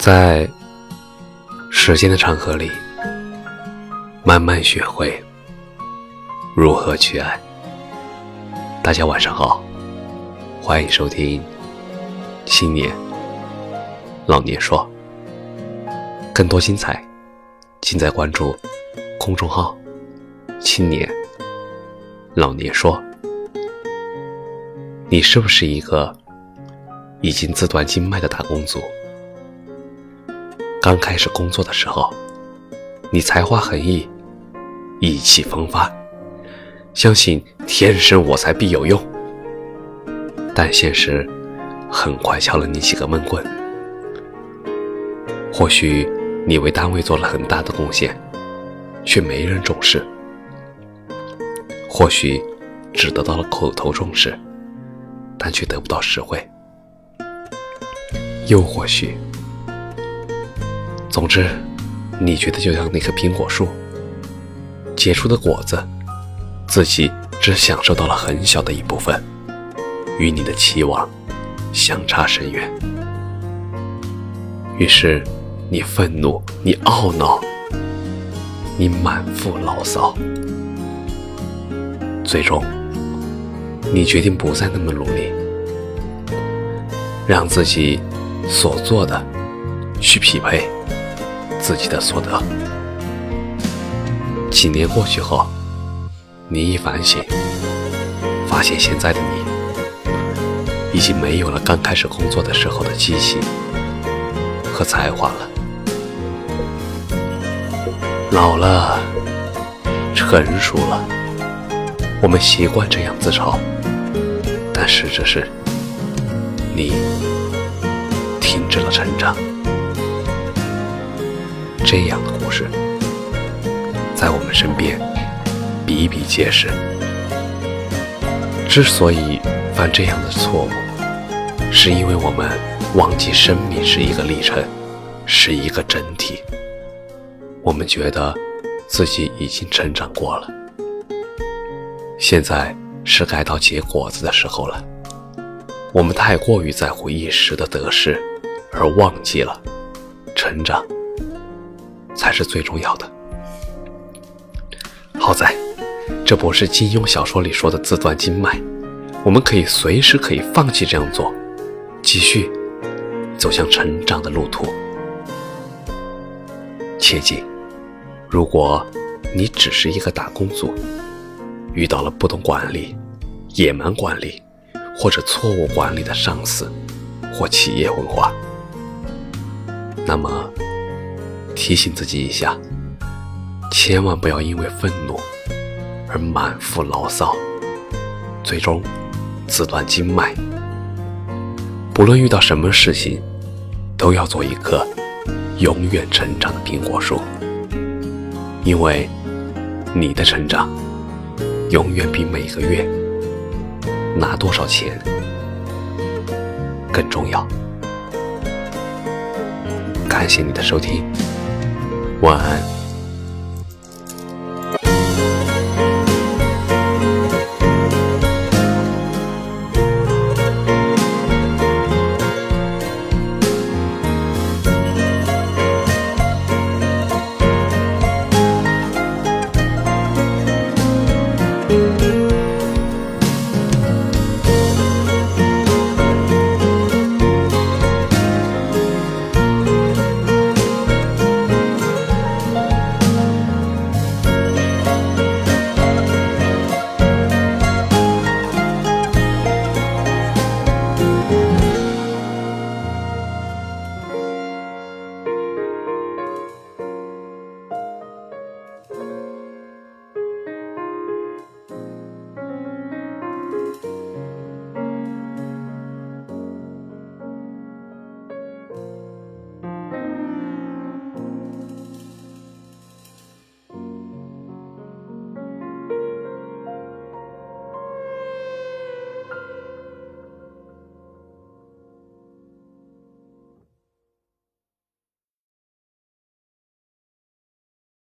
在时间的长河里，慢慢学会如何去爱。大家晚上好，欢迎收听《青年老年说》，更多精彩尽在关注公众号“青年老年说”。你是不是一个已经自断经脉的打工族？刚开始工作的时候，你才华横溢，意气风发，相信天生我材必有用。但现实很快敲了你几个闷棍。或许你为单位做了很大的贡献，却没人重视；或许只得到了口头重视，但却得不到实惠；又或许……总之，你觉得就像那棵苹果树结出的果子，自己只享受到了很小的一部分，与你的期望相差甚远。于是，你愤怒，你懊恼，你满腹牢骚，最终，你决定不再那么努力，让自己所做的去匹配。自己的所得。几年过去后，你一反省，发现现在的你已经没有了刚开始工作的时候的激情和才华了。老了，成熟了，我们习惯这样自嘲，但实质是，你停止了成长。这样的故事，在我们身边比比皆是。之所以犯这样的错误，是因为我们忘记生命是一个历程，是一个整体。我们觉得自己已经成长过了，现在是该到结果子的时候了。我们太过于在乎一时的得失，而忘记了成长。才是最重要的。好在，这不是金庸小说里说的自断经脉，我们可以随时可以放弃这样做，继续走向成长的路途。切记，如果你只是一个打工族，遇到了不懂管理、野蛮管理或者错误管理的上司或企业文化，那么。提醒自己一下，千万不要因为愤怒而满腹牢骚，最终自断经脉。不论遇到什么事情，都要做一棵永远成长的苹果树，因为你的成长永远比每个月拿多少钱更重要。感谢你的收听。晚安。